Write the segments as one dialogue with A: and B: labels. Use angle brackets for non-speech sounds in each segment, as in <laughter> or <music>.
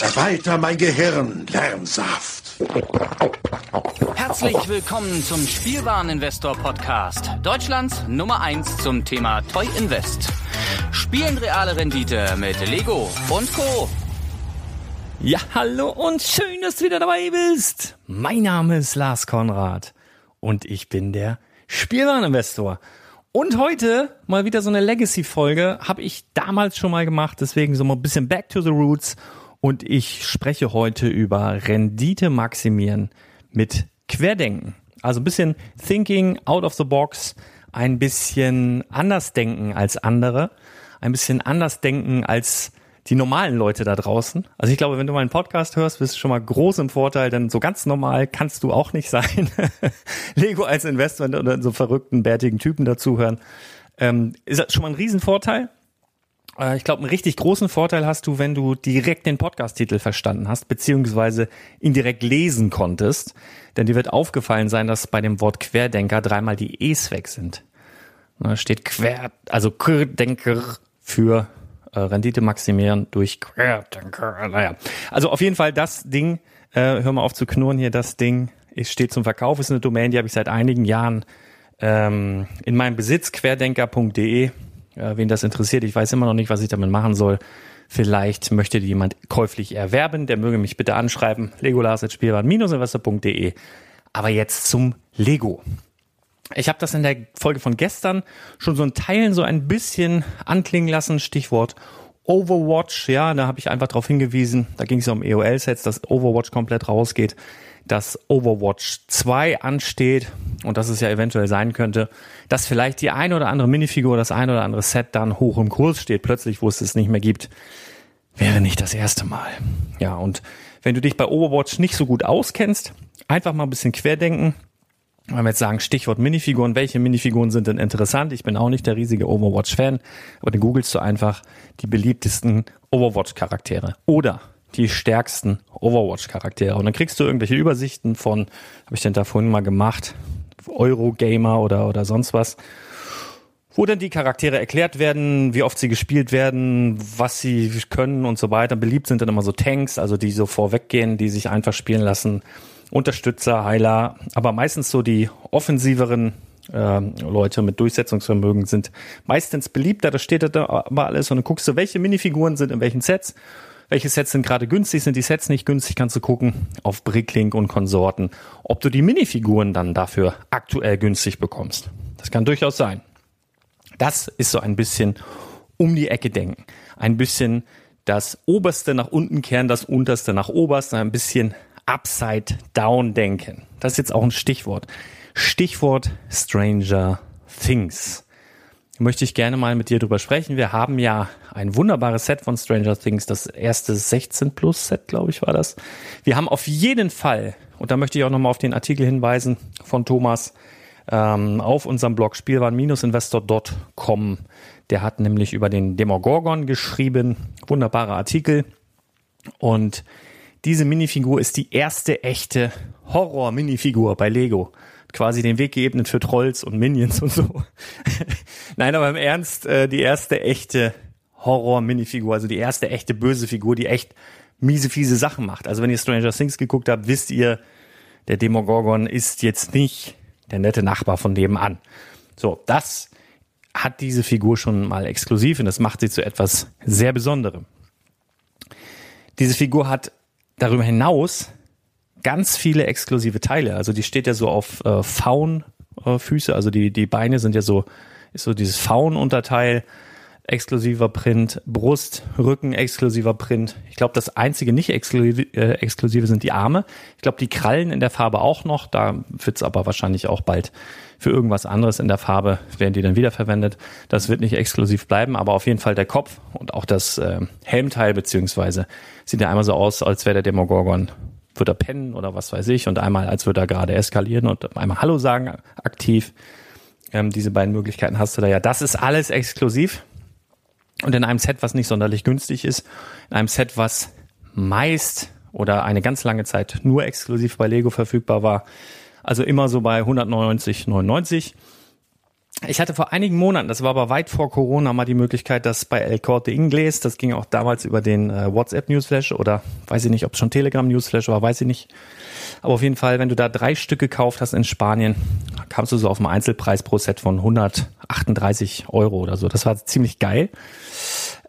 A: Erweiter mein Gehirn, Lernsaft.
B: Herzlich willkommen zum Spielwareninvestor Podcast. Deutschlands Nummer 1 zum Thema Toy Invest. Spielen reale Rendite mit Lego und Co.
C: Ja, hallo und schön, dass du wieder dabei bist. Mein Name ist Lars Konrad und ich bin der Spielwareninvestor. Und heute mal wieder so eine Legacy-Folge, habe ich damals schon mal gemacht, deswegen so mal ein bisschen back to the roots. Und ich spreche heute über Rendite maximieren mit Querdenken. Also ein bisschen Thinking out of the box, ein bisschen anders denken als andere, ein bisschen anders denken als die normalen Leute da draußen. Also ich glaube, wenn du meinen Podcast hörst, bist du schon mal groß im Vorteil, denn so ganz normal kannst du auch nicht sein. <laughs> Lego als Investment oder so verrückten, bärtigen Typen dazuhören. Ähm, ist schon mal ein Riesenvorteil. Äh, ich glaube, einen richtig großen Vorteil hast du, wenn du direkt den Podcast-Titel verstanden hast, beziehungsweise ihn direkt lesen konntest. Denn dir wird aufgefallen sein, dass bei dem Wort Querdenker dreimal die E's weg sind. Da steht Quer, also Querdenker für äh, Rendite maximieren durch Querdenker. Naja, also auf jeden Fall das Ding, äh, hör mal auf zu knurren hier, das Ding ist, steht zum Verkauf, ist eine Domain, die habe ich seit einigen Jahren ähm, in meinem Besitz, querdenker.de äh, wen das interessiert. Ich weiß immer noch nicht, was ich damit machen soll. Vielleicht möchte jemand käuflich erwerben, der möge mich bitte anschreiben. legolas.spielwaren-investor.de. Aber jetzt zum Lego. Ich habe das in der Folge von gestern schon so in Teilen so ein bisschen anklingen lassen, Stichwort Overwatch, ja, da habe ich einfach darauf hingewiesen, da ging es ja um EOL-Sets, dass Overwatch komplett rausgeht, dass Overwatch 2 ansteht und dass es ja eventuell sein könnte, dass vielleicht die eine oder andere Minifigur, das eine oder andere Set dann hoch im Kurs steht, plötzlich, wo es es nicht mehr gibt. Wäre nicht das erste Mal. Ja, und wenn du dich bei Overwatch nicht so gut auskennst, einfach mal ein bisschen querdenken. Wenn wir jetzt sagen, Stichwort Minifiguren, welche Minifiguren sind denn interessant? Ich bin auch nicht der riesige Overwatch-Fan, aber dann googelst du einfach die beliebtesten Overwatch-Charaktere oder die stärksten Overwatch-Charaktere. Und dann kriegst du irgendwelche Übersichten von, habe ich denn da vorhin mal gemacht, Eurogamer oder, oder sonst was, wo dann die Charaktere erklärt werden, wie oft sie gespielt werden, was sie können und so weiter. Beliebt sind dann immer so Tanks, also die so vorweggehen, die sich einfach spielen lassen Unterstützer, Heiler, aber meistens so die offensiveren äh, Leute mit Durchsetzungsvermögen sind meistens beliebter. Das steht da aber alles und dann guckst du, welche Minifiguren sind in welchen Sets. Welche Sets sind gerade günstig, sind die Sets nicht günstig, kannst du gucken auf Bricklink und Konsorten, ob du die Minifiguren dann dafür aktuell günstig bekommst. Das kann durchaus sein. Das ist so ein bisschen um die Ecke denken. Ein bisschen das Oberste nach unten kehren, das Unterste nach Oberst, ein bisschen Upside Down denken. Das ist jetzt auch ein Stichwort. Stichwort Stranger Things. Möchte ich gerne mal mit dir drüber sprechen. Wir haben ja ein wunderbares Set von Stranger Things, das erste 16 Plus Set, glaube ich, war das. Wir haben auf jeden Fall, und da möchte ich auch nochmal auf den Artikel hinweisen von Thomas, ähm, auf unserem Blog spielwaren-investor.com. Der hat nämlich über den Demogorgon geschrieben. Wunderbarer Artikel. Und diese Minifigur ist die erste echte Horror-Minifigur bei Lego. Quasi den Weg geebnet für Trolls und Minions und so. <laughs> Nein, aber im Ernst, äh, die erste echte Horror-Minifigur, also die erste echte böse Figur, die echt miese, fiese Sachen macht. Also wenn ihr Stranger Things geguckt habt, wisst ihr, der Demogorgon ist jetzt nicht der nette Nachbar von nebenan. So, das hat diese Figur schon mal exklusiv und das macht sie zu etwas sehr Besonderem. Diese Figur hat darüber hinaus ganz viele exklusive Teile. Also die steht ja so auf äh, Faunfüße, also die, die Beine sind ja so, ist so dieses Faun-Unterteil, exklusiver Print, Brust, Rücken, exklusiver Print. Ich glaube, das einzige nicht exklusive, äh, exklusive sind die Arme. Ich glaube, die Krallen in der Farbe auch noch. Da wird's aber wahrscheinlich auch bald für irgendwas anderes in der Farbe werden die dann wiederverwendet. Das wird nicht exklusiv bleiben, aber auf jeden Fall der Kopf und auch das äh, Helmteil beziehungsweise sieht ja einmal so aus, als wäre der Demogorgon wird er pennen oder was weiß ich und einmal als würde er gerade eskalieren und einmal Hallo sagen aktiv. Ähm, diese beiden Möglichkeiten hast du da ja. Das ist alles exklusiv. Und in einem Set, was nicht sonderlich günstig ist, in einem Set, was meist oder eine ganz lange Zeit nur exklusiv bei Lego verfügbar war, also immer so bei 199,99. Ich hatte vor einigen Monaten, das war aber weit vor Corona, mal die Möglichkeit, dass bei El Corte Inglés, das ging auch damals über den äh, WhatsApp Newsflash oder weiß ich nicht, ob es schon Telegram Newsflash war, weiß ich nicht. Aber auf jeden Fall, wenn du da drei Stück gekauft hast in Spanien, kamst du so auf einen Einzelpreis pro Set von 138 Euro oder so. Das war ziemlich geil.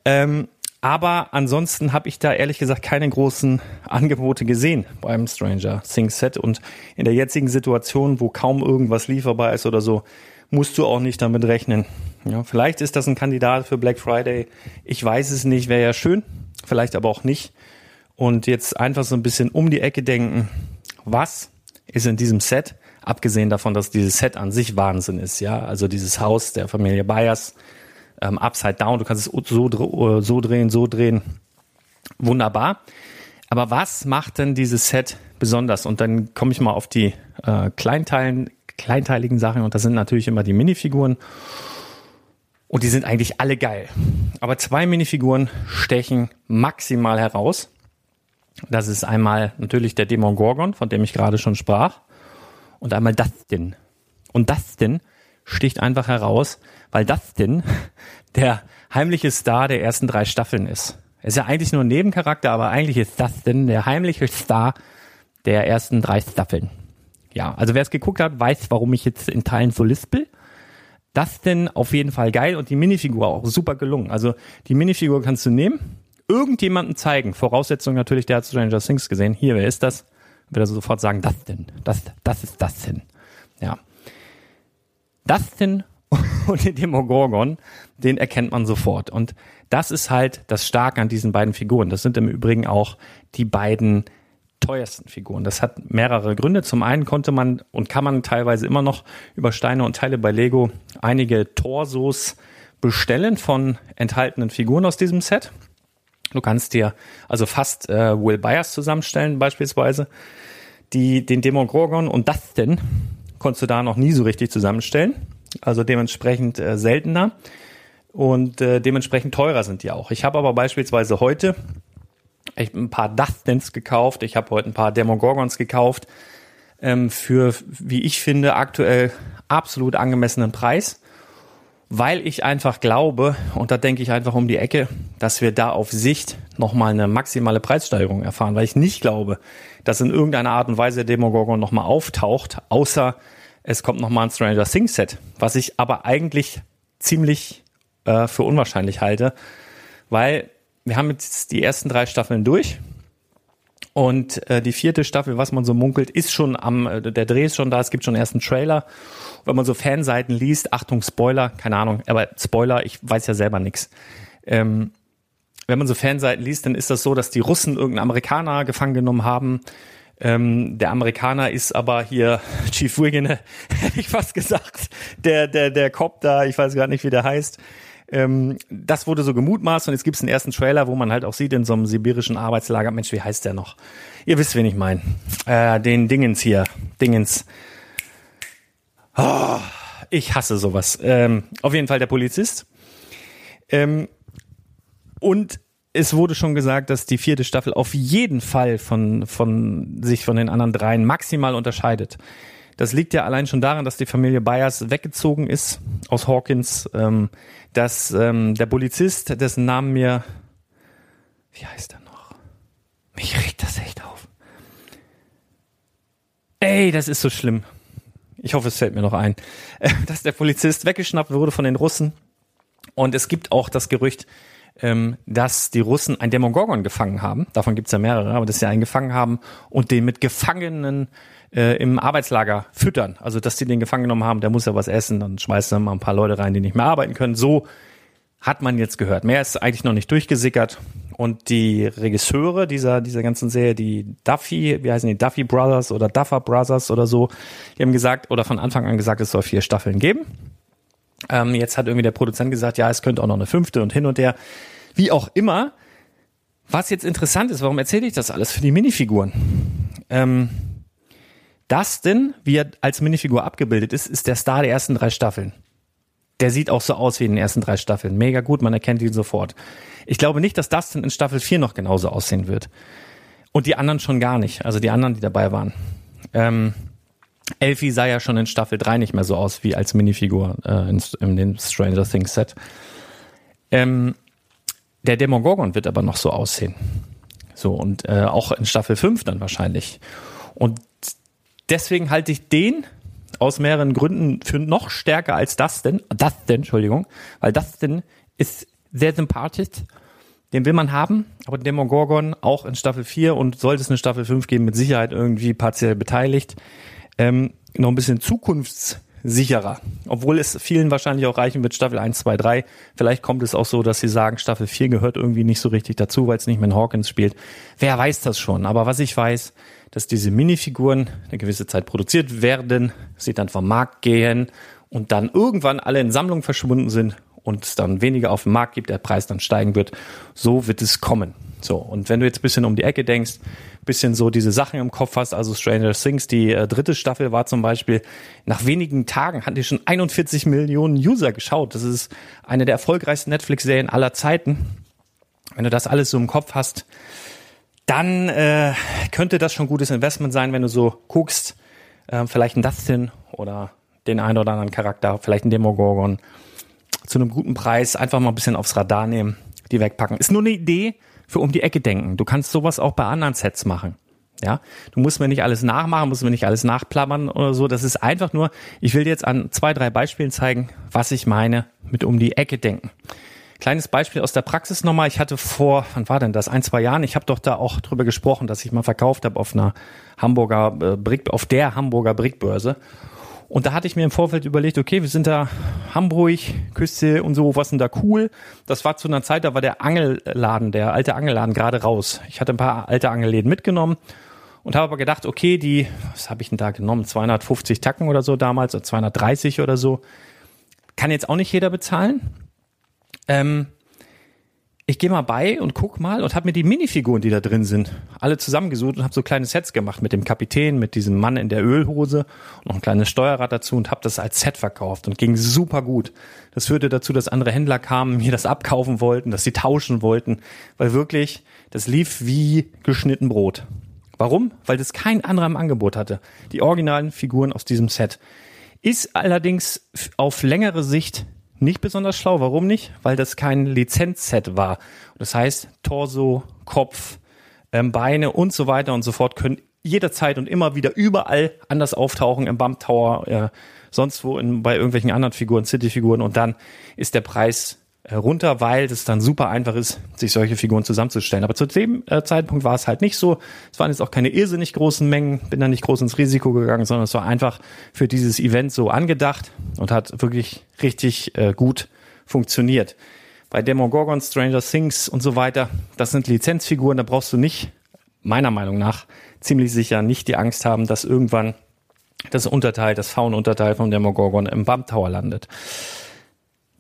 C: Ähm, aber ansonsten habe ich da ehrlich gesagt keine großen Angebote gesehen beim Stranger Things Set. Und in der jetzigen Situation, wo kaum irgendwas lieferbar ist oder so, musst du auch nicht damit rechnen. Ja, vielleicht ist das ein Kandidat für Black Friday. Ich weiß es nicht, wäre ja schön. Vielleicht aber auch nicht. Und jetzt einfach so ein bisschen um die Ecke denken. Was ist in diesem Set? Abgesehen davon, dass dieses Set an sich Wahnsinn ist, ja. Also dieses Haus der Familie Bayers, ähm, Upside Down, du kannst es so, äh, so drehen, so drehen. Wunderbar. Aber was macht denn dieses Set besonders? Und dann komme ich mal auf die äh, Kleinteilen, kleinteiligen Sachen und das sind natürlich immer die Minifiguren. Und die sind eigentlich alle geil. Aber zwei Minifiguren stechen maximal heraus. Das ist einmal natürlich der Dämon Gorgon, von dem ich gerade schon sprach und einmal Dustin. Und Dustin sticht einfach heraus, weil Dustin <laughs> der heimliche Star der ersten drei Staffeln ist. Er ist ja eigentlich nur ein Nebencharakter, aber eigentlich ist Dustin der heimliche Star der ersten drei Staffeln. Ja, also wer es geguckt hat, weiß, warum ich jetzt in Teilen so lispel. Dustin auf jeden Fall geil und die Minifigur auch super gelungen. Also die Minifigur kannst du nehmen, irgendjemanden zeigen. Voraussetzung natürlich, der hat Stranger Things gesehen. Hier, wer ist das? wird er sofort sagen, das denn, das, das ist das denn. Ja. Dustin <laughs> und den Demogorgon, den erkennt man sofort. Und das ist halt das Starke an diesen beiden Figuren. Das sind im Übrigen auch die beiden teuersten Figuren. Das hat mehrere Gründe. Zum einen konnte man und kann man teilweise immer noch über Steine und Teile bei Lego einige Torsos bestellen von enthaltenen Figuren aus diesem Set. Du kannst dir also fast äh, Will Byers zusammenstellen beispielsweise. Die, den Demogorgon und Dustin konntest du da noch nie so richtig zusammenstellen. Also dementsprechend äh, seltener und äh, dementsprechend teurer sind die auch. Ich habe aber beispielsweise heute ich ein paar Dustins gekauft. Ich habe heute ein paar Demogorgons gekauft. Ähm, für, wie ich finde, aktuell absolut angemessenen Preis, weil ich einfach glaube, und da denke ich einfach um die Ecke, dass wir da auf Sicht nochmal eine maximale Preissteigerung erfahren, weil ich nicht glaube, dass in irgendeiner Art und Weise Demogorgon nochmal auftaucht, außer es kommt nochmal ein Stranger Things Set, was ich aber eigentlich ziemlich äh, für unwahrscheinlich halte, weil wir haben jetzt die ersten drei Staffeln durch. Und äh, die vierte Staffel, was man so munkelt, ist schon am, äh, der Dreh ist schon da, es gibt schon ersten Trailer. Wenn man so Fanseiten liest, Achtung, Spoiler, keine Ahnung, aber Spoiler, ich weiß ja selber nix. Ähm, wenn man so Fanseiten liest, dann ist das so, dass die Russen irgendeinen Amerikaner gefangen genommen haben. Ähm, der Amerikaner ist aber hier <laughs> Chief Wiggin, <laughs> hätte ich fast gesagt. Der, der, der Cop da, ich weiß gar nicht, wie der heißt. Ähm, das wurde so gemutmaßt und jetzt gibt es einen ersten Trailer, wo man halt auch sieht in so einem sibirischen Arbeitslager, Mensch, wie heißt der noch? Ihr wisst, wen ich meine. Äh, den Dingens hier. Dingens. Oh, ich hasse sowas. Ähm, auf jeden Fall der Polizist. Ähm, und es wurde schon gesagt, dass die vierte Staffel auf jeden Fall von, von sich von den anderen dreien maximal unterscheidet. Das liegt ja allein schon daran, dass die Familie Byers weggezogen ist aus Hawkins, ähm, dass ähm, der Polizist, dessen Namen mir, wie heißt er noch? Mich regt das echt auf. Ey, das ist so schlimm. Ich hoffe, es fällt mir noch ein, <laughs> dass der Polizist weggeschnappt wurde von den Russen. Und es gibt auch das Gerücht, ähm, dass die Russen ein Demogorgon gefangen haben. Davon gibt es ja mehrere, aber dass sie einen gefangen haben und den mit Gefangenen äh, im Arbeitslager füttern. Also, dass die den gefangen genommen haben, der muss ja was essen, dann schmeißen dann mal ein paar Leute rein, die nicht mehr arbeiten können. So hat man jetzt gehört. Mehr ist eigentlich noch nicht durchgesickert. Und die Regisseure dieser, dieser ganzen Serie, die Duffy, wie heißen die, Duffy Brothers oder Duffer Brothers oder so, die haben gesagt, oder von Anfang an gesagt, es soll vier Staffeln geben. Ähm, jetzt hat irgendwie der Produzent gesagt, ja, es könnte auch noch eine fünfte und hin und her. Wie auch immer. Was jetzt interessant ist, warum erzähle ich das alles für die Minifiguren? Ähm, Dustin, wie er als Minifigur abgebildet ist, ist der Star der ersten drei Staffeln. Der sieht auch so aus wie in den ersten drei Staffeln. Mega gut, man erkennt ihn sofort. Ich glaube nicht, dass Dustin in Staffel 4 noch genauso aussehen wird. Und die anderen schon gar nicht. Also die anderen, die dabei waren. Ähm, Elfie sah ja schon in Staffel 3 nicht mehr so aus wie als Minifigur äh, in, in dem Stranger Things Set. Ähm, der Demogorgon wird aber noch so aussehen. So, und äh, auch in Staffel 5 dann wahrscheinlich. Und deswegen halte ich den aus mehreren Gründen für noch stärker als das denn, das denn, Entschuldigung, weil das denn ist sehr sympathisch. Den will man haben, aber Demogorgon auch in Staffel 4 und sollte es eine Staffel 5 geben, mit Sicherheit irgendwie partiell beteiligt. Ähm, noch ein bisschen zukunftssicherer. Obwohl es vielen wahrscheinlich auch reichen wird, Staffel 1, 2, 3. Vielleicht kommt es auch so, dass sie sagen, Staffel 4 gehört irgendwie nicht so richtig dazu, weil es nicht mehr in Hawkins spielt. Wer weiß das schon? Aber was ich weiß, dass diese Minifiguren eine gewisse Zeit produziert werden, sie dann vom Markt gehen und dann irgendwann alle in Sammlungen verschwunden sind und es dann weniger auf dem Markt gibt, der Preis dann steigen wird. So wird es kommen. So, und wenn du jetzt ein bisschen um die Ecke denkst, bisschen so diese Sachen im Kopf hast, also Stranger Things, die äh, dritte Staffel war zum Beispiel, nach wenigen Tagen hat die schon 41 Millionen User geschaut. Das ist eine der erfolgreichsten Netflix-Serien aller Zeiten. Wenn du das alles so im Kopf hast, dann äh, könnte das schon gutes Investment sein, wenn du so guckst, äh, vielleicht ein Dustin oder den einen oder anderen Charakter, vielleicht ein Demogorgon zu einem guten Preis einfach mal ein bisschen aufs Radar nehmen, die wegpacken. Ist nur eine Idee für um die Ecke denken. Du kannst sowas auch bei anderen Sets machen. Ja, du musst mir nicht alles nachmachen, musst mir nicht alles nachplappern oder so. Das ist einfach nur, ich will dir jetzt an zwei, drei Beispielen zeigen, was ich meine mit um die Ecke denken. Kleines Beispiel aus der Praxis nochmal. Ich hatte vor, wann war denn das? Ein, zwei Jahren. Ich habe doch da auch drüber gesprochen, dass ich mal verkauft habe auf einer Hamburger äh, Brick, auf der Hamburger Brickbörse. Und da hatte ich mir im Vorfeld überlegt, okay, wir sind da Hamburg, Küste und so, was sind da cool? Das war zu einer Zeit, da war der Angelladen, der alte Angelladen gerade raus. Ich hatte ein paar alte Angelläden mitgenommen und habe aber gedacht, okay, die, was habe ich denn da genommen? 250 Tacken oder so damals, oder 230 oder so. Kann jetzt auch nicht jeder bezahlen. Ähm, ich gehe mal bei und guck mal und habe mir die Minifiguren, die da drin sind, alle zusammengesucht und habe so kleine Sets gemacht mit dem Kapitän, mit diesem Mann in der Ölhose und noch ein kleines Steuerrad dazu und habe das als Set verkauft und ging super gut. Das führte dazu, dass andere Händler kamen, mir das abkaufen wollten, dass sie tauschen wollten, weil wirklich, das lief wie geschnitten Brot. Warum? Weil das kein anderer im Angebot hatte. Die originalen Figuren aus diesem Set. Ist allerdings auf längere Sicht nicht besonders schlau. Warum nicht? Weil das kein Lizenzset war. Das heißt, Torso, Kopf, ähm, Beine und so weiter und so fort können jederzeit und immer wieder überall anders auftauchen im Bump Tower, äh, sonst wo in, bei irgendwelchen anderen Figuren, City-Figuren und dann ist der Preis runter, weil es dann super einfach ist, sich solche Figuren zusammenzustellen. Aber zu dem äh, Zeitpunkt war es halt nicht so. Es waren jetzt auch keine irrsinnig großen Mengen, bin da nicht groß ins Risiko gegangen, sondern es war einfach für dieses Event so angedacht und hat wirklich richtig äh, gut funktioniert. Bei Demogorgon, Stranger Things und so weiter, das sind Lizenzfiguren, da brauchst du nicht, meiner Meinung nach, ziemlich sicher nicht die Angst haben, dass irgendwann das Unterteil, das Faununterteil von Demogorgon im Bump Tower landet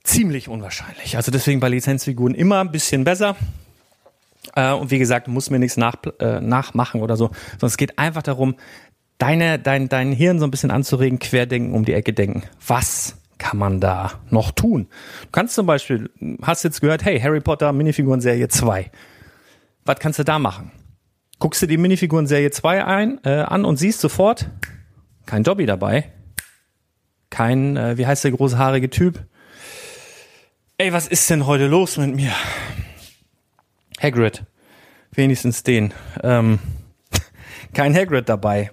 C: ziemlich unwahrscheinlich. Also deswegen bei Lizenzfiguren immer ein bisschen besser. Äh, und wie gesagt, muss mir nichts nach, äh, nachmachen oder so, sondern es geht einfach darum, deine, dein, dein Hirn so ein bisschen anzuregen, querdenken, um die Ecke denken. Was kann man da noch tun? Du kannst zum Beispiel, hast jetzt gehört, hey, Harry Potter Minifiguren Serie 2. Was kannst du da machen? Guckst du die Minifiguren Serie 2 ein, äh, an und siehst sofort, kein Dobby dabei. Kein, äh, wie heißt der große haarige Typ? Ey, was ist denn heute los mit mir? Hagrid. Wenigstens den. Ähm, <laughs> kein Hagrid dabei.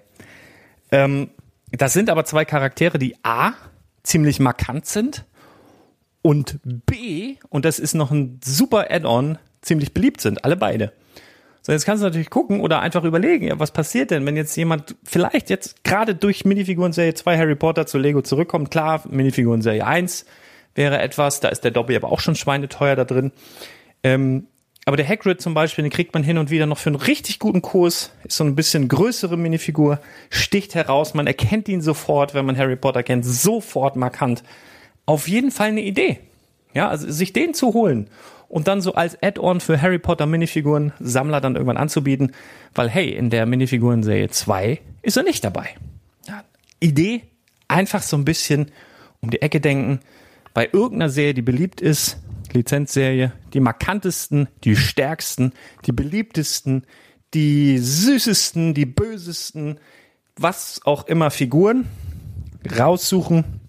C: Ähm, das sind aber zwei Charaktere, die A, ziemlich markant sind und B, und das ist noch ein super Add-on, ziemlich beliebt sind. Alle beide. So, jetzt kannst du natürlich gucken oder einfach überlegen, ja, was passiert denn, wenn jetzt jemand vielleicht jetzt gerade durch Minifiguren Serie 2 Harry Potter zu Lego zurückkommt. Klar, Minifiguren Serie 1 wäre etwas. Da ist der Dobby aber auch schon schweineteuer da drin. Ähm, aber der Hagrid zum Beispiel, den kriegt man hin und wieder noch für einen richtig guten Kurs. Ist so ein bisschen größere Minifigur, sticht heraus. Man erkennt ihn sofort, wenn man Harry Potter kennt, sofort markant. Auf jeden Fall eine Idee. Ja, also sich den zu holen und dann so als Add-on für Harry Potter Minifiguren Sammler dann irgendwann anzubieten, weil hey, in der Minifiguren-Serie 2 ist er nicht dabei. Ja, Idee, einfach so ein bisschen um die Ecke denken, bei irgendeiner Serie, die beliebt ist, Lizenzserie, die markantesten, die stärksten, die beliebtesten, die süßesten, die bösesten, was auch immer Figuren raussuchen,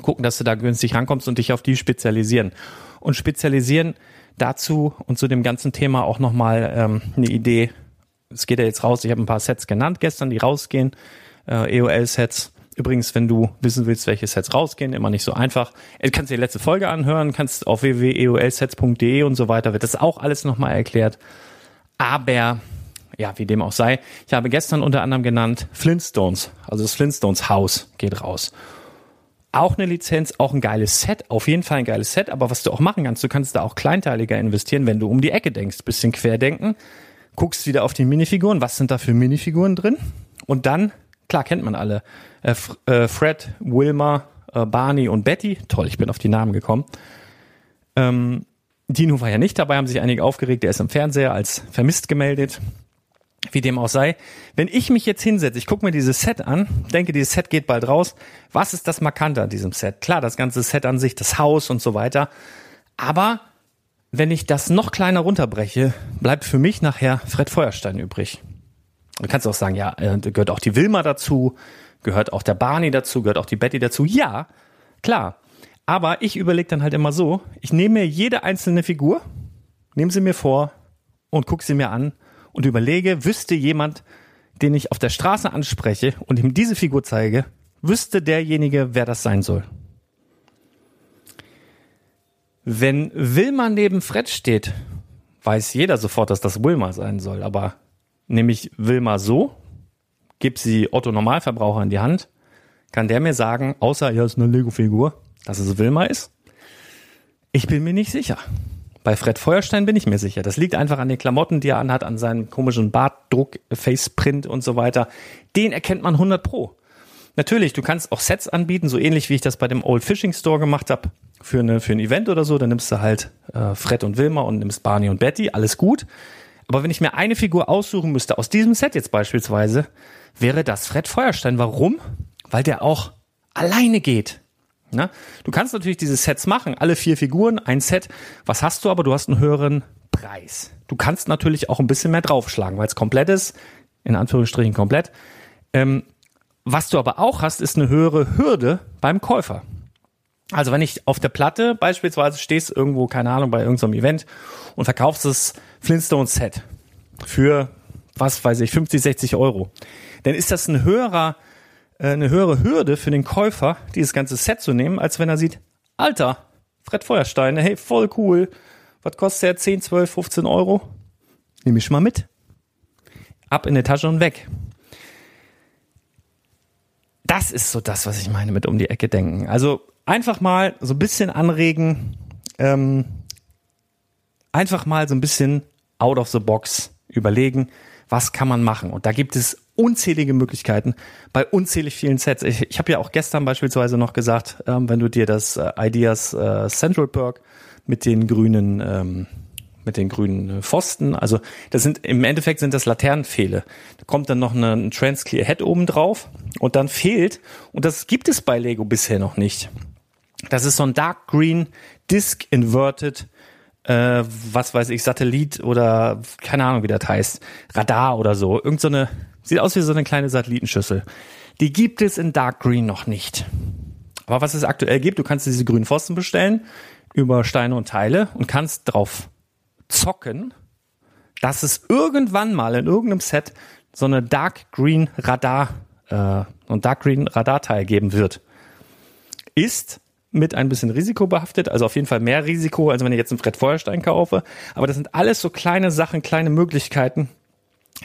C: gucken, dass du da günstig rankommst und dich auf die spezialisieren. Und spezialisieren dazu und zu dem ganzen Thema auch nochmal ähm, eine Idee. Es geht ja jetzt raus, ich habe ein paar Sets genannt gestern, die rausgehen, äh, EOL-Sets. Übrigens, wenn du wissen willst, welche Sets rausgehen, immer nicht so einfach. Du kannst dir die letzte Folge anhören, kannst auf www.eolsets.de und so weiter, wird das auch alles nochmal erklärt. Aber, ja, wie dem auch sei, ich habe gestern unter anderem genannt Flintstones, also das Flintstones Haus geht raus. Auch eine Lizenz, auch ein geiles Set, auf jeden Fall ein geiles Set, aber was du auch machen kannst, du kannst da auch kleinteiliger investieren, wenn du um die Ecke denkst, bisschen querdenken, guckst wieder auf die Minifiguren, was sind da für Minifiguren drin und dann klar kennt man alle. Äh, äh, Fred, Wilma, äh, Barney und Betty. Toll, ich bin auf die Namen gekommen. Ähm, Dino war ja nicht dabei, haben sich einige aufgeregt. Er ist im Fernseher als vermisst gemeldet. Wie dem auch sei. Wenn ich mich jetzt hinsetze, ich gucke mir dieses Set an, denke, dieses Set geht bald raus. Was ist das Markante an diesem Set? Klar, das ganze Set an sich, das Haus und so weiter. Aber wenn ich das noch kleiner runterbreche, bleibt für mich nachher Fred Feuerstein übrig. Du kannst auch sagen, ja, äh, gehört auch die Wilma dazu, gehört auch der Barney dazu, gehört auch die Betty dazu. Ja, klar. Aber ich überlege dann halt immer so, ich nehme mir jede einzelne Figur, nehme sie mir vor und gucke sie mir an und überlege, wüsste jemand, den ich auf der Straße anspreche und ihm diese Figur zeige, wüsste derjenige, wer das sein soll. Wenn Wilma neben Fred steht, weiß jeder sofort, dass das Wilma sein soll, aber nämlich Wilma so, gib sie Otto Normalverbraucher in die Hand, kann der mir sagen, außer ja, ist eine Lego-Figur, dass es Wilma ist? Ich bin mir nicht sicher. Bei Fred Feuerstein bin ich mir sicher. Das liegt einfach an den Klamotten, die er anhat, an seinem komischen Bartdruck, Faceprint und so weiter. Den erkennt man 100 pro. Natürlich, du kannst auch Sets anbieten, so ähnlich wie ich das bei dem Old Fishing Store gemacht habe für, eine, für ein Event oder so. Dann nimmst du halt äh, Fred und Wilma und nimmst Barney und Betty, alles gut. Aber wenn ich mir eine Figur aussuchen müsste, aus diesem Set jetzt beispielsweise, wäre das Fred Feuerstein. Warum? Weil der auch alleine geht. Na? Du kannst natürlich diese Sets machen, alle vier Figuren, ein Set. Was hast du aber? Du hast einen höheren Preis. Du kannst natürlich auch ein bisschen mehr draufschlagen, weil es komplett ist, in Anführungsstrichen komplett. Ähm, was du aber auch hast, ist eine höhere Hürde beim Käufer. Also wenn ich auf der Platte beispielsweise stehst irgendwo, keine Ahnung, bei irgendeinem Event und verkaufst das Flintstone Set für, was weiß ich, 50, 60 Euro, dann ist das ein höherer äh, eine höhere Hürde für den Käufer, dieses ganze Set zu nehmen, als wenn er sieht, Alter, Fred Feuerstein, hey, voll cool. Was kostet der? 10, 12, 15 Euro? Nehme ich mal mit. Ab in die Tasche und weg. Das ist so das, was ich meine mit um die Ecke denken. Also einfach mal so ein bisschen anregen, ähm, einfach mal so ein bisschen out of the box überlegen, was kann man machen. Und da gibt es unzählige Möglichkeiten bei unzählig vielen Sets. Ich, ich habe ja auch gestern beispielsweise noch gesagt, ähm, wenn du dir das äh, Ideas äh, Central Perk mit den grünen ähm, mit den grünen Pfosten, also das sind im Endeffekt sind das Laternenpfähle. Da kommt dann noch ein Transclear Head oben drauf und dann fehlt und das gibt es bei Lego bisher noch nicht. Das ist so ein Dark Green Disc Inverted äh, was weiß ich, Satellit oder keine Ahnung, wie das heißt, Radar oder so. Irgend so eine Sieht aus wie so eine kleine Satellitenschüssel. Die gibt es in Dark Green noch nicht. Aber was es aktuell gibt, du kannst diese grünen Pfosten bestellen über Steine und Teile und kannst drauf zocken, dass es irgendwann mal in irgendeinem Set so eine Dark Green Radar äh, und Dark Green Radarteil geben wird. Ist mit ein bisschen Risiko behaftet, also auf jeden Fall mehr Risiko, als wenn ich jetzt einen Fred Feuerstein kaufe. Aber das sind alles so kleine Sachen, kleine Möglichkeiten,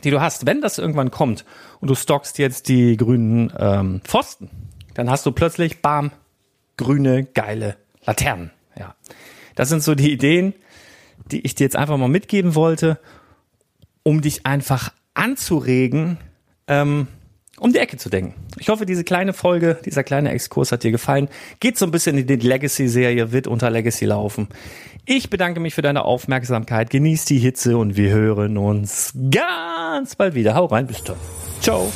C: die du hast, wenn das irgendwann kommt und du stockst jetzt die grünen ähm, Pfosten, dann hast du plötzlich, bam, grüne, geile Laternen. Ja, das sind so die Ideen, die ich dir jetzt einfach mal mitgeben wollte, um dich einfach anzuregen, ähm, um die Ecke zu denken. Ich hoffe, diese kleine Folge, dieser kleine Exkurs hat dir gefallen. Geht so ein bisschen in die Legacy-Serie, wird unter Legacy laufen. Ich bedanke mich für deine Aufmerksamkeit. Genieß die Hitze und wir hören uns ganz bald wieder. Hau rein, bis dann. Ciao.